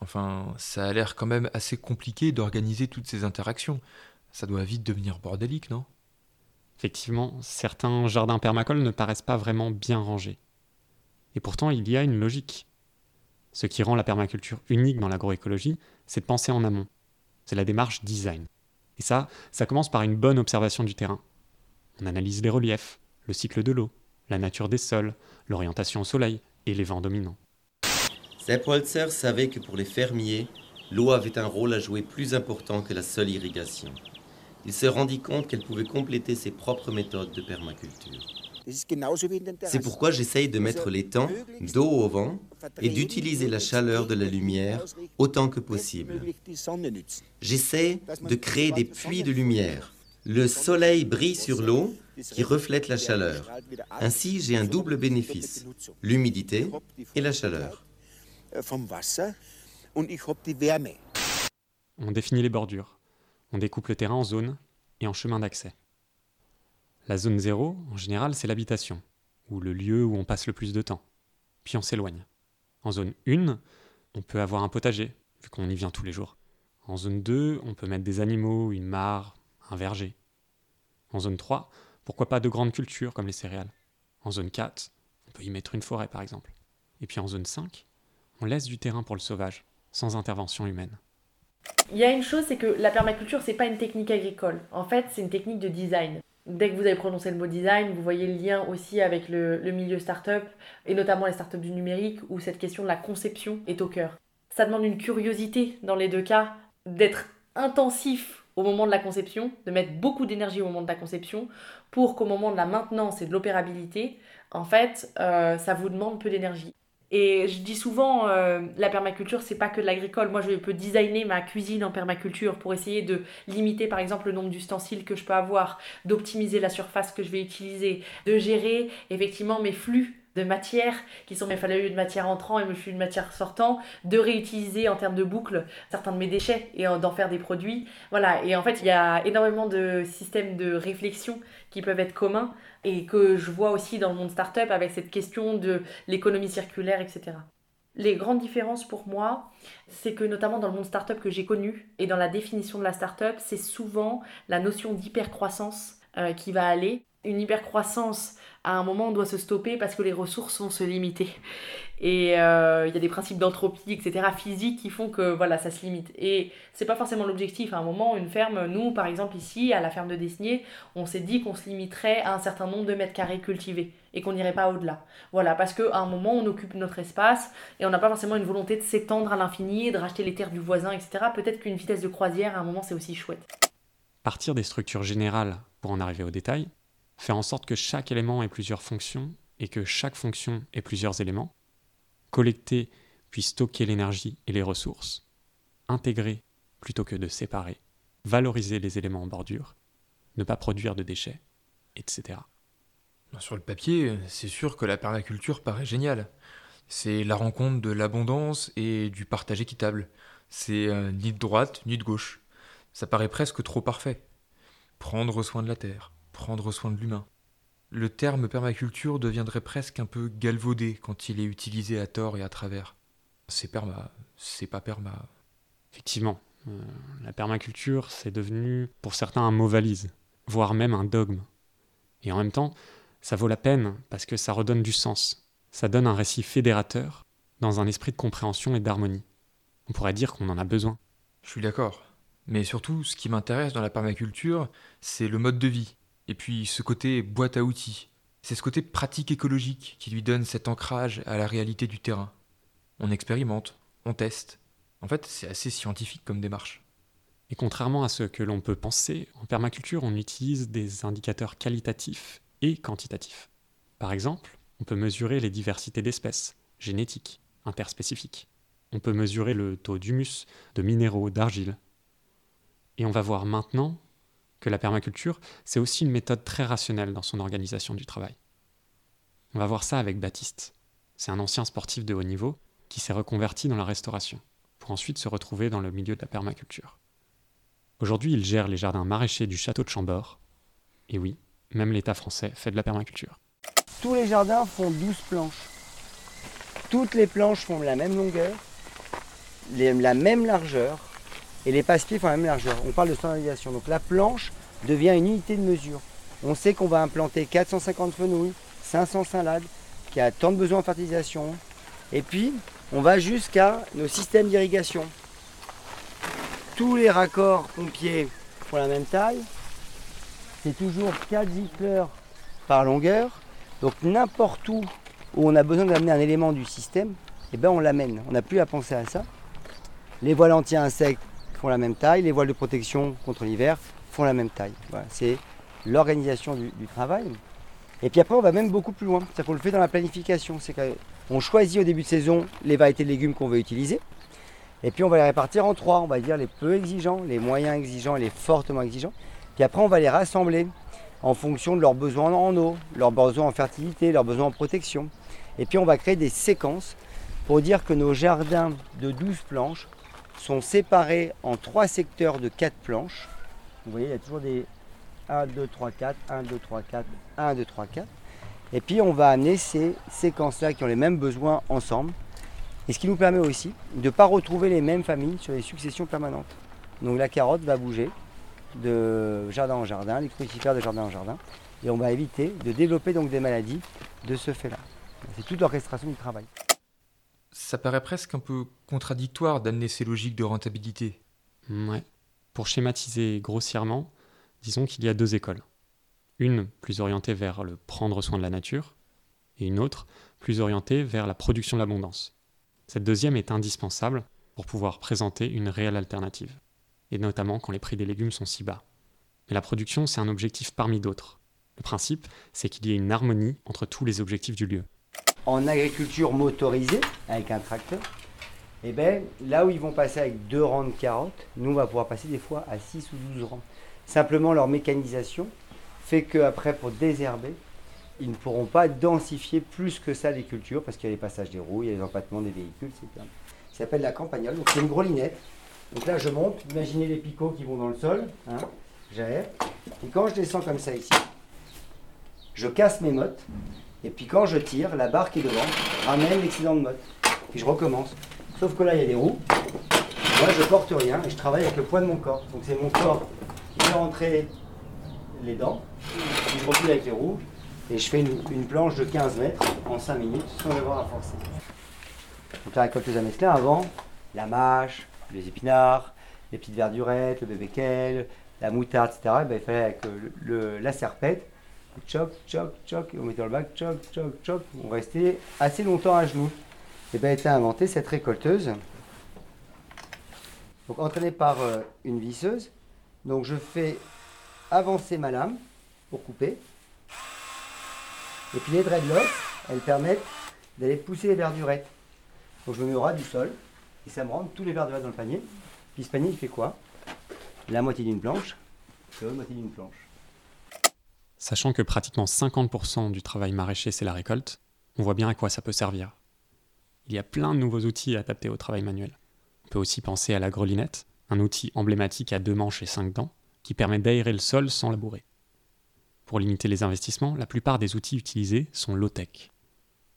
Enfin, ça a l'air quand même assez compliqué d'organiser toutes ces interactions. Ça doit vite devenir bordélique, non? Effectivement, certains jardins permacoles ne paraissent pas vraiment bien rangés. Et pourtant, il y a une logique. Ce qui rend la permaculture unique dans l'agroécologie, c'est de penser en amont. C'est la démarche design. Et ça, ça commence par une bonne observation du terrain. On analyse les reliefs, le cycle de l'eau, la nature des sols, l'orientation au soleil et les vents dominants. Sepp savait que pour les fermiers, l'eau avait un rôle à jouer plus important que la seule irrigation. Il se rendit compte qu'elle pouvait compléter ses propres méthodes de permaculture. C'est pourquoi j'essaye de mettre les temps d'eau au vent et d'utiliser la chaleur de la lumière autant que possible. J'essaie de créer des puits de lumière. Le soleil brille sur l'eau qui reflète la chaleur. Ainsi, j'ai un double bénéfice, l'humidité et la chaleur. On définit les bordures. On découpe le terrain en zones et en chemins d'accès. La zone 0, en général, c'est l'habitation, ou le lieu où on passe le plus de temps. Puis on s'éloigne. En zone 1, on peut avoir un potager, vu qu'on y vient tous les jours. En zone 2, on peut mettre des animaux, une mare, un verger. En zone 3, pourquoi pas de grandes cultures comme les céréales. En zone 4, on peut y mettre une forêt par exemple. Et puis en zone 5, on laisse du terrain pour le sauvage, sans intervention humaine. Il y a une chose, c'est que la permaculture, c'est pas une technique agricole. En fait, c'est une technique de design. Dès que vous avez prononcé le mot design, vous voyez le lien aussi avec le, milieu startup, et notamment les startups du numérique, où cette question de la conception est au cœur. Ça demande une curiosité dans les deux cas, d'être intensif au moment de la conception, de mettre beaucoup d'énergie au moment de la conception, pour qu'au moment de la maintenance et de l'opérabilité, en fait, euh, ça vous demande peu d'énergie. Et je dis souvent, euh, la permaculture, c'est pas que de l'agricole. Moi, je peux designer ma cuisine en permaculture pour essayer de limiter, par exemple, le nombre d'ustensiles que je peux avoir, d'optimiser la surface que je vais utiliser, de gérer effectivement mes flux de matière qui sont mes flux de matière entrant et mes flux de matière sortant, de réutiliser en termes de boucle certains de mes déchets et d'en faire des produits. Voilà, et en fait, il y a énormément de systèmes de réflexion qui peuvent être communs et que je vois aussi dans le monde startup avec cette question de l'économie circulaire, etc. Les grandes différences pour moi, c'est que notamment dans le monde startup que j'ai connu et dans la définition de la startup, c'est souvent la notion d'hypercroissance euh, qui va aller. Une hypercroissance à un moment, on doit se stopper parce que les ressources vont se limiter. Et euh, il y a des principes d'entropie, etc., physiques qui font que voilà, ça se limite. Et c'est pas forcément l'objectif. À un moment, une ferme, nous, par exemple, ici, à la ferme de Desnier, on s'est dit qu'on se limiterait à un certain nombre de mètres carrés cultivés et qu'on n'irait pas au-delà. Voilà, parce qu'à un moment, on occupe notre espace et on n'a pas forcément une volonté de s'étendre à l'infini de racheter les terres du voisin, etc. Peut-être qu'une vitesse de croisière, à un moment, c'est aussi chouette. Partir des structures générales pour en arriver au détail, faire en sorte que chaque élément ait plusieurs fonctions et que chaque fonction ait plusieurs éléments, collecter puis stocker l'énergie et les ressources, intégrer plutôt que de séparer, valoriser les éléments en bordure, ne pas produire de déchets, etc. Sur le papier, c'est sûr que la permaculture paraît géniale. C'est la rencontre de l'abondance et du partage équitable. C'est euh, ni de droite ni de gauche. Ça paraît presque trop parfait. Prendre soin de la terre, prendre soin de l'humain. Le terme permaculture deviendrait presque un peu galvaudé quand il est utilisé à tort et à travers. C'est perma, c'est pas perma. Effectivement, euh, la permaculture, c'est devenu pour certains un mot valise, voire même un dogme. Et en même temps, ça vaut la peine parce que ça redonne du sens. Ça donne un récit fédérateur dans un esprit de compréhension et d'harmonie. On pourrait dire qu'on en a besoin. Je suis d'accord. Mais surtout, ce qui m'intéresse dans la permaculture, c'est le mode de vie, et puis ce côté boîte à outils, c'est ce côté pratique écologique qui lui donne cet ancrage à la réalité du terrain. On expérimente, on teste. En fait, c'est assez scientifique comme démarche. Et contrairement à ce que l'on peut penser, en permaculture, on utilise des indicateurs qualitatifs et quantitatifs. Par exemple, on peut mesurer les diversités d'espèces, génétiques, interspécifiques. On peut mesurer le taux d'humus, de minéraux, d'argile. Et on va voir maintenant que la permaculture, c'est aussi une méthode très rationnelle dans son organisation du travail. On va voir ça avec Baptiste. C'est un ancien sportif de haut niveau qui s'est reconverti dans la restauration, pour ensuite se retrouver dans le milieu de la permaculture. Aujourd'hui, il gère les jardins maraîchers du château de Chambord. Et oui, même l'État français fait de la permaculture. Tous les jardins font 12 planches. Toutes les planches font la même longueur, la même largeur, et les passe-pieds font la même largeur. On parle de standardisation. Donc la planche devient une unité de mesure. On sait qu'on va implanter 450 fenouilles, 500 salades, qu'il y a tant de besoins en fertilisation. Et puis, on va jusqu'à nos systèmes d'irrigation. Tous les raccords pompiers font la même taille. C'est toujours 4 gicleurs par longueur. Donc n'importe où où on a besoin d'amener un élément du système, eh ben on l'amène. On n'a plus à penser à ça. Les voiles anti-insectes font la même taille, les voiles de protection contre l'hiver font la même taille. C'est l'organisation du, travail. Et puis après, on va même beaucoup plus loin. C'est-à-dire qu'on le fait dans la planification. C'est qu'on choisit au début de saison les variétés de légumes qu'on veut utiliser. Et puis on va les répartir en trois. On va dire les peu exigeants, les moyens exigeants et les fortement exigeants. Puis après, on va les rassembler en fonction de leurs besoins en eau, leurs besoins en fertilité, leurs besoins en protection. Et puis on va créer des séquences pour dire que nos jardins de 12 planches sont séparés en trois secteurs de 4 planches. Vous voyez, il y a toujours des 1, 2, 3, 4, 1, 2, 3, 4, 1, 2, 3, 4. Et puis on va amener ces séquences-là qui ont les mêmes besoins ensemble. Et ce qui nous permet aussi de ne pas retrouver les mêmes familles sur les successions permanentes. Donc la carotte va bouger de jardin en jardin, les crucifères de jardin en jardin. Et on va éviter de développer donc des maladies de ce fait-là. C'est toute l'orchestration du travail. Ça paraît presque un peu contradictoire d'amener ces logiques de rentabilité. Ouais. Pour schématiser grossièrement, disons qu'il y a deux écoles. Une plus orientée vers le prendre soin de la nature, et une autre plus orientée vers la production de l'abondance. Cette deuxième est indispensable pour pouvoir présenter une réelle alternative, et notamment quand les prix des légumes sont si bas. Mais la production, c'est un objectif parmi d'autres. Le principe, c'est qu'il y ait une harmonie entre tous les objectifs du lieu en agriculture motorisée avec un tracteur, et bien, là où ils vont passer avec deux rangs de carottes, nous on va pouvoir passer des fois à 6 ou 12 rangs. Simplement leur mécanisation fait qu'après pour désherber, ils ne pourront pas densifier plus que ça les cultures parce qu'il y a les passages des roues, il y a les empattements des véhicules, etc. Ça s'appelle la campagnole, donc c'est une grelinette. Donc là je monte, imaginez les picots qui vont dans le sol, hein, j'aère, et quand je descends comme ça ici, je casse mes mottes, et puis quand je tire, la barre qui est devant ramène l'excédent de motte. Puis je recommence. Sauf que là, il y a des roues. Moi, je porte rien et je travaille avec le poids de mon corps. Donc c'est mon corps qui fait rentrer les dents. Puis je recule avec les roues et je fais une, planche de 15 mètres en 5 minutes sans avoir à forcer. Donc la récolte mettre là avant, la mâche, les épinards, les petites verdurettes, le bébé la moutarde, etc. ben, il fallait avec la serpette choc, choc, choc, on mettait dans le bac, choc, choc, choc. On restait assez longtemps à genoux. Et bien, a été inventée cette récolteuse. Donc, entraînée par euh, une visseuse. Donc, je fais avancer ma lame pour couper. Et puis, les dreadlocks, elles permettent d'aller pousser les verdurettes. Donc, je me mets au ras du sol et ça me rentre tous les verdurettes dans le panier. Puis, ce panier, il fait quoi? La moitié d'une planche, la moitié d'une planche. Sachant que pratiquement 50% du travail maraîcher, c'est la récolte, on voit bien à quoi ça peut servir. Il y a plein de nouveaux outils adaptés au travail manuel. On peut aussi penser à la grelinette, un outil emblématique à deux manches et cinq dents, qui permet d'aérer le sol sans labourer. Pour limiter les investissements, la plupart des outils utilisés sont low-tech.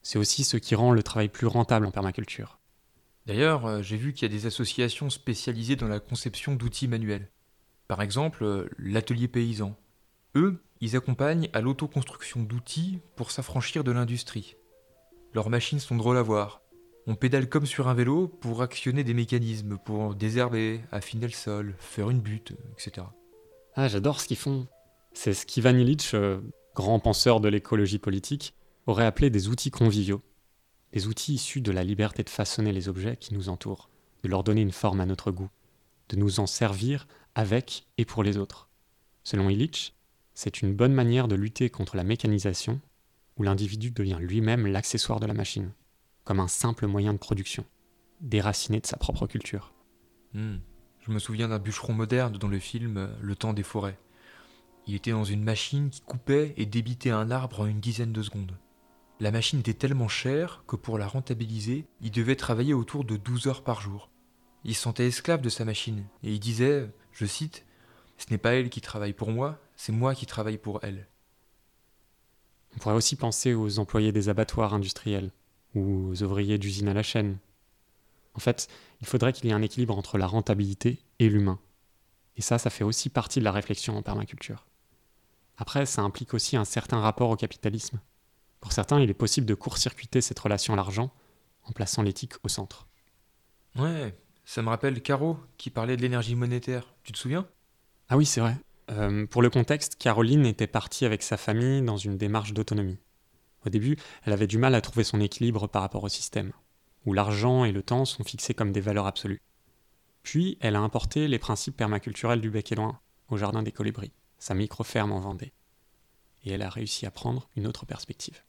C'est aussi ce qui rend le travail plus rentable en permaculture. D'ailleurs, euh, j'ai vu qu'il y a des associations spécialisées dans la conception d'outils manuels. Par exemple, euh, l'atelier paysan. Eux, ils accompagnent à l'autoconstruction d'outils pour s'affranchir de l'industrie. Leurs machines sont drôles à voir. On pédale comme sur un vélo pour actionner des mécanismes, pour désherber, affiner le sol, faire une butte, etc. Ah, j'adore ce qu'ils font. C'est ce qu'Ivan Illich, euh, grand penseur de l'écologie politique, aurait appelé des outils conviviaux. Des outils issus de la liberté de façonner les objets qui nous entourent, de leur donner une forme à notre goût, de nous en servir avec et pour les autres. Selon Illich, c'est une bonne manière de lutter contre la mécanisation où l'individu devient lui-même l'accessoire de la machine, comme un simple moyen de production, déraciné de sa propre culture. Hmm. Je me souviens d'un bûcheron moderne dans le film euh, Le temps des forêts. Il était dans une machine qui coupait et débitait un arbre en une dizaine de secondes. La machine était tellement chère que pour la rentabiliser, il devait travailler autour de 12 heures par jour. Il se sentait esclave de sa machine et il disait, je cite, Ce n'est pas elle qui travaille pour moi, c'est moi qui travaille pour elle. On pourrait aussi penser aux employés des abattoirs industriels ou aux ouvriers d'usines à la chaîne. En fait, il faudrait qu'il y ait un équilibre entre la rentabilité et l'humain. Et ça, ça fait aussi partie de la réflexion en permaculture. Après, ça implique aussi un certain rapport au capitalisme. Pour certains, il est possible de court-circuiter cette relation à l'argent en plaçant l'éthique au centre. Ouais, ça me rappelle Caro qui parlait de l'énergie monétaire. Tu te souviens? Ah oui, c'est vrai. Euh, pour le contexte, Caroline était partie avec sa famille dans une démarche d'autonomie. Au début, elle avait du mal à trouver son équilibre par rapport au système, où l'argent et le temps sont fixés comme des valeurs absolues. Puis, elle a importé les principes permaculturels du bec et loin, au Jardin des Colibris, sa micro-ferme en Vendée. Et elle a réussi à prendre une autre perspective.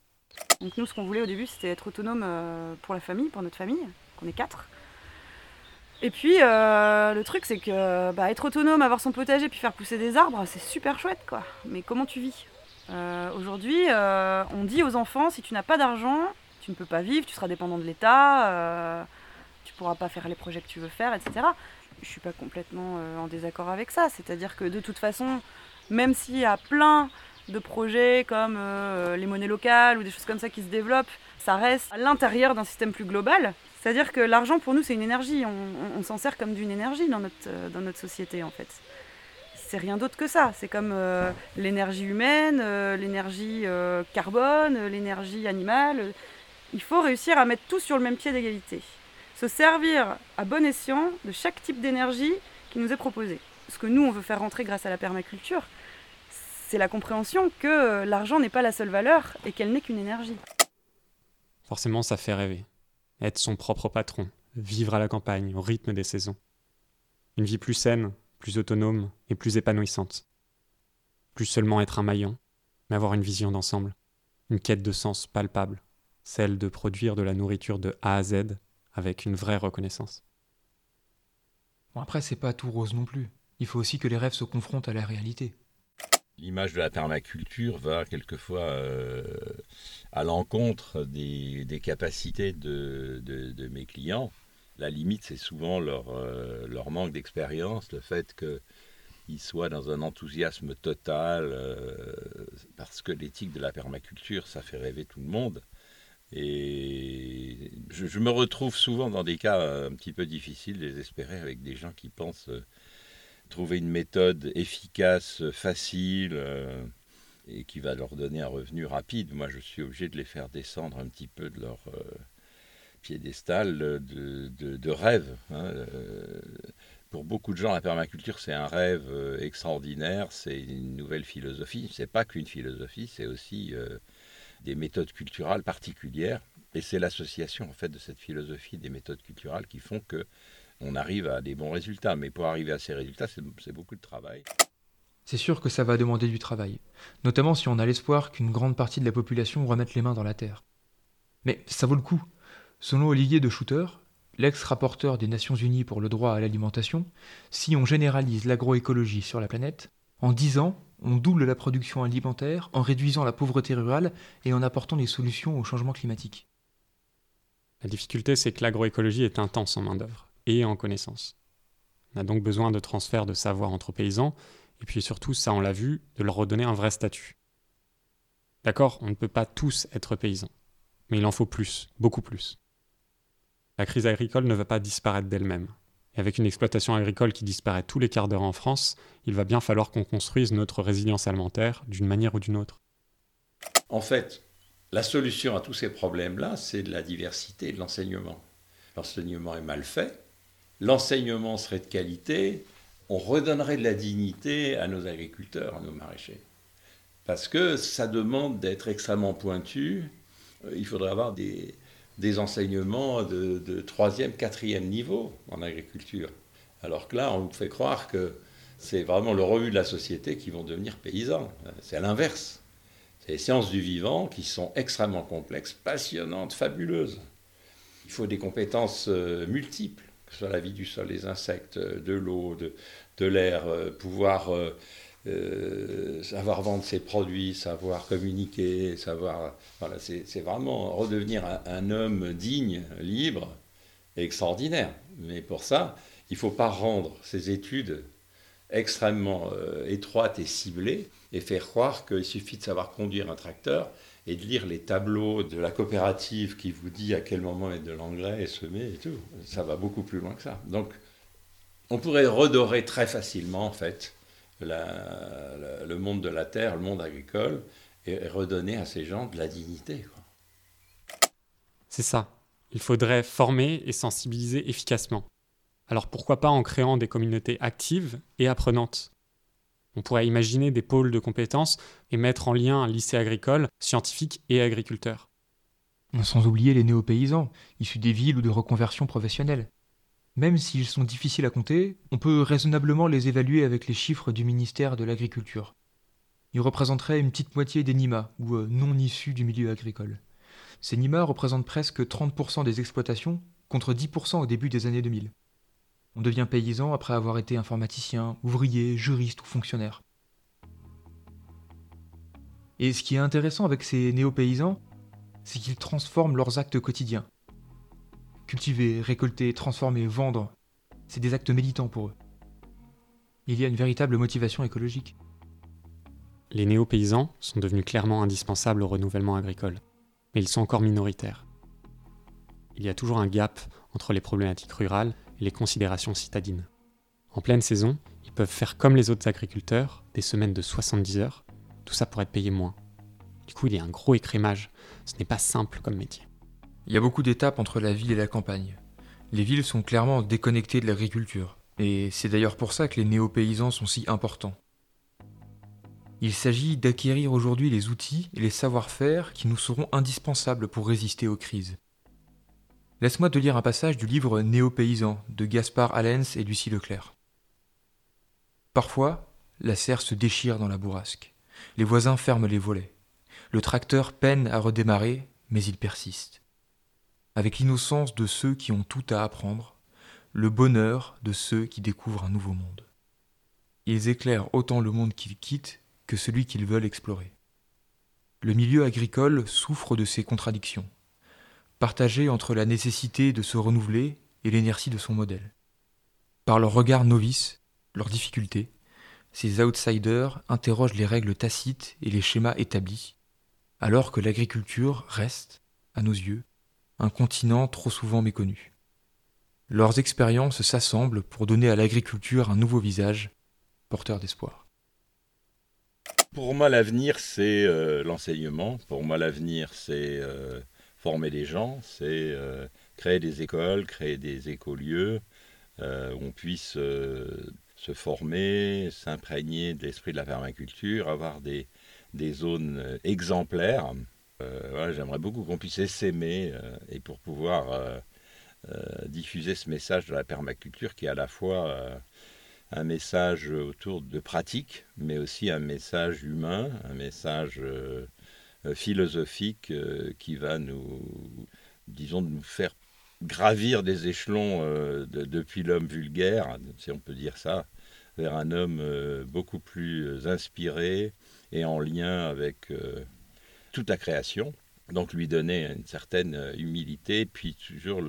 Donc nous, ce qu'on voulait au début, c'était être autonome euh, pour la famille, pour notre famille, qu'on est quatre. Et puis euh, le truc c'est que bah, être autonome, avoir son potager puis faire pousser des arbres, c'est super chouette quoi. Mais comment tu vis? Euh, Aujourd'hui, euh, on dit aux enfants si tu n'as pas d'argent, tu ne peux pas vivre, tu seras dépendant de l'État, tu pourras pas faire les projets que tu veux faire, etc. Je suis pas complètement en désaccord avec ça. C'est-à-dire que de toute façon, même s'il y a plein de projets comme les monnaies locales ou des choses comme ça qui se développent, ça reste à l'intérieur d'un système plus global c'est-à-dire que l'argent, pour nous, c'est une énergie. On, s'en sert comme d'une énergie dans notre, euh, dans notre société, en fait. C'est rien d'autre que ça. C'est comme euh, l'énergie humaine, euh, l'énergie carbone, l'énergie animale. Il faut réussir à mettre tout sur le même pied d'égalité. Se servir à bon escient de chaque type d'énergie qui nous est proposé. Ce que nous, on veut faire rentrer grâce à la permaculture, c'est la compréhension que l'argent n'est pas la seule valeur et qu'elle n'est qu'une énergie. Forcément, ça fait rêver être son propre patron, vivre à la campagne, au rythme des saisons. Une vie plus saine, plus autonome et plus épanouissante. Plus seulement être un maillon, mais avoir une vision d'ensemble, une quête de sens palpable, celle de produire de la nourriture de A à Z avec une vraie reconnaissance. Bon après c'est pas tout rose non plus. Il faut aussi que les rêves se confrontent à la réalité. L'image de la permaculture va quelquefois euh, à l'encontre des, capacités de, mes clients. La limite, c'est souvent leur, euh, manque d'expérience, le fait qu'ils soient dans un enthousiasme total, euh, parce que l'éthique de la permaculture, ça fait rêver tout le monde. Et je, me retrouve souvent dans des cas un petit peu difficiles, désespérés, avec des gens qui pensent trouver une méthode efficace, facile euh, et qui va leur donner un revenu rapide. Moi, je suis obligé de les faire descendre un petit peu de leur euh, piédestal de, de, rêve. Hein, euh. pour beaucoup de gens, la permaculture, c'est un rêve extraordinaire, c'est une nouvelle philosophie. C'est pas qu'une philosophie, c'est aussi des méthodes culturelles particulières. Et c'est l'association en fait de cette philosophie des méthodes culturelles qui font que on arrive à des bons résultats. Mais pour arriver à ces résultats, c'est beaucoup de travail. C'est sûr que ça va demander du travail, notamment si on a l'espoir qu'une grande partie de la population remette les mains dans la terre. Mais ça vaut le coup. Selon Olivier de Shooter, l'ex-rapporteur des Nations Unies pour le droit à l'alimentation, si on généralise l'agroécologie sur la planète, en 10 ans, on double la production alimentaire en réduisant la pauvreté rurale et en apportant des solutions au changement climatique. La difficulté, c'est que l'agroécologie est intense en main-d'œuvre et en connaissance. On a donc besoin de transfert de savoir entre paysans, et puis surtout, ça on l'a vu, de leur redonner un vrai statut. D'accord, on ne peut pas tous être paysans, mais il en faut plus, beaucoup plus. La crise agricole ne va pas disparaître d'elle-même. Et avec une exploitation agricole qui disparaît tous les quarts d'heure en France, il va bien falloir qu'on construise notre résilience alimentaire d'une manière ou d'une autre. En fait, la solution à tous ces problèmes-là, c'est de la diversité et de l'enseignement. L'enseignement est mal fait, l'enseignement serait de qualité, on redonnerait de la dignité à nos agriculteurs, à nos maraîchers. Parce que ça demande d'être extrêmement pointu. Euh, il faudrait avoir des, enseignements de, troisième, quatrième niveau en agriculture. Alors que là, on nous fait croire que c'est vraiment le revue de la société qui vont devenir paysans. C'est à l'inverse. C'est les sciences du vivant qui sont extrêmement complexes, passionnantes, fabuleuses. Il faut des compétences euh, multiples, soit la vie du sol, des insectes, de l'eau, de, l'air, euh, pouvoir euh, savoir vendre ses produits, savoir communiquer, savoir. Voilà, c'est vraiment redevenir un, homme digne, libre extraordinaire. Mais pour ça, il ne faut pas rendre ses études extrêmement étroites et ciblées et faire croire qu'il suffit de savoir conduire un tracteur et de lire les tableaux de la coopérative qui vous dit à quel moment mettre de l'engrais et semer et tout. Ça va beaucoup plus loin que ça. Donc, on pourrait redorer très facilement, en fait, le monde de la terre, le monde agricole, et redonner à ces gens de la dignité. C'est ça. Il faudrait former et sensibiliser efficacement. Alors pourquoi pas en créant des communautés actives et apprenantes? On pourrait imaginer des pôles de compétences et mettre en lien un lycée agricole, scientifique et agriculteur. Sans oublier les néo-paysans, issus des villes ou de reconversions professionnelles. Même s'ils sont difficiles à compter, on peut raisonnablement les évaluer avec les chiffres du ministère de l'Agriculture. Ils représenteraient une petite moitié des NIMA, ou euh, non issus du milieu agricole. Ces NIMA représentent presque 30% des exploitations, contre 10% au début des années 2000. On devient paysan après avoir été informaticien, ouvrier, juriste ou fonctionnaire. Et ce qui est intéressant avec ces néo-paysans, c'est qu'ils transforment leurs actes quotidiens. Cultiver, récolter, transformer, vendre, c'est des actes militants pour eux. Il y a une véritable motivation écologique. Les néo-paysans sont devenus clairement indispensables au renouvellement agricole, mais ils sont encore minoritaires. Il y a toujours un gap entre les problématiques rurales les considérations citadines. En pleine saison, ils peuvent faire comme les autres agriculteurs, des semaines de 70 heures, tout ça pour être payé moins. Du coup, il y a un gros écrémage, ce n'est pas simple comme métier. Il y a beaucoup d'étapes entre la ville et la campagne. Les villes sont clairement déconnectées de l'agriculture, et c'est d'ailleurs pour ça que les néo-paysans sont si importants. Il s'agit d'acquérir aujourd'hui les outils et les savoir-faire qui nous seront indispensables pour résister aux crises. Laisse-moi te lire un passage du livre Néo-paysan de Gaspard Allens et Lucie Leclerc. Parfois, la serre se déchire dans la bourrasque. Les voisins ferment les volets. Le tracteur peine à redémarrer, mais il persiste. Avec l'innocence de ceux qui ont tout à apprendre, le bonheur de ceux qui découvrent un nouveau monde. Ils éclairent autant le monde qu'ils quittent que celui qu'ils veulent explorer. Le milieu agricole souffre de ces contradictions partagé entre la nécessité de se renouveler et l'inertie de son modèle. Par leur regard novice, leurs difficultés, ces outsiders interrogent les règles tacites et les schémas établis, alors que l'agriculture reste, à nos yeux, un continent trop souvent méconnu. Leurs expériences s'assemblent pour donner à l'agriculture un nouveau visage, porteur d'espoir. Pour moi, l'avenir, c'est euh, l'enseignement. Pour moi, l'avenir, c'est euh, former les gens, c'est euh, créer des écoles, créer des écolieux euh, où on puisse euh, se former, s'imprégner de l'esprit de la permaculture, avoir des, des zones exemplaires. J'aimerais beaucoup qu'on puisse s'aimer et pour pouvoir diffuser ce message de la permaculture qui est à la fois un message autour de pratiques, mais aussi un message humain, un message euh, philosophique euh, qui va nous, disons, nous faire gravir des échelons euh, depuis l'homme vulgaire, si on peut dire ça, vers un homme beaucoup plus inspiré et en lien avec toute la création. Donc lui donner une certaine humilité, puis toujours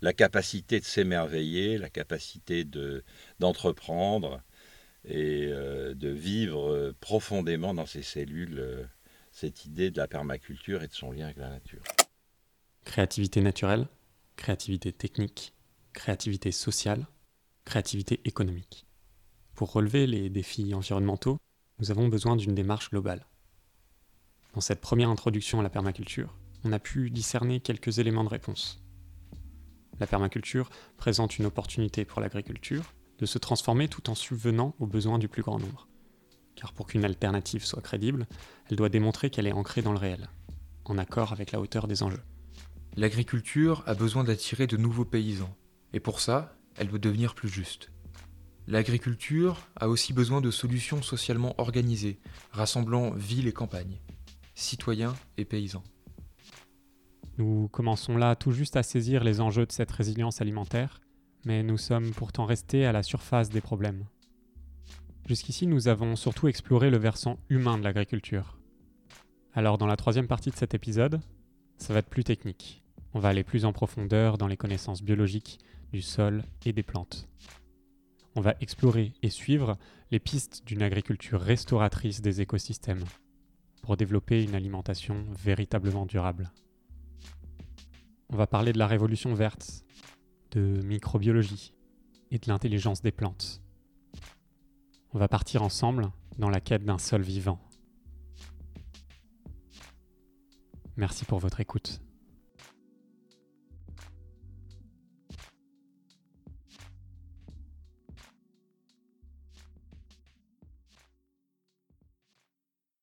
la, capacité de s'émerveiller, la capacité d'entreprendre et de vivre profondément dans ses cellules cette idée de la permaculture et de son lien avec la nature. Créativité naturelle, créativité technique, créativité sociale, créativité économique. Pour relever les défis environnementaux, nous avons besoin d'une démarche globale. Dans cette première introduction à la permaculture, on a pu discerner quelques éléments de réponse. La permaculture présente une opportunité pour l'agriculture de se transformer tout en subvenant aux besoins du plus grand nombre car pour qu'une alternative soit crédible, elle doit démontrer qu'elle est ancrée dans le réel, en accord avec la hauteur des enjeux. L'agriculture a besoin d'attirer de nouveaux paysans, et pour ça, elle doit devenir plus juste. L'agriculture a aussi besoin de solutions socialement organisées, rassemblant ville et campagne. citoyens et paysans. Nous commençons là tout juste à saisir les enjeux de cette résilience alimentaire, mais nous sommes pourtant restés à la surface des problèmes. Jusqu'ici, nous avons surtout exploré le versant humain de l'agriculture. Alors dans la troisième partie de cet épisode, ça va être plus technique. On va aller plus en profondeur dans les connaissances biologiques du sol et des plantes. On va explorer et suivre les pistes d'une agriculture restauratrice des écosystèmes pour développer une alimentation véritablement durable. On va parler de la révolution verte, de microbiologie et de l'intelligence des plantes. On va partir ensemble dans la quête d'un sol vivant. Merci pour votre écoute.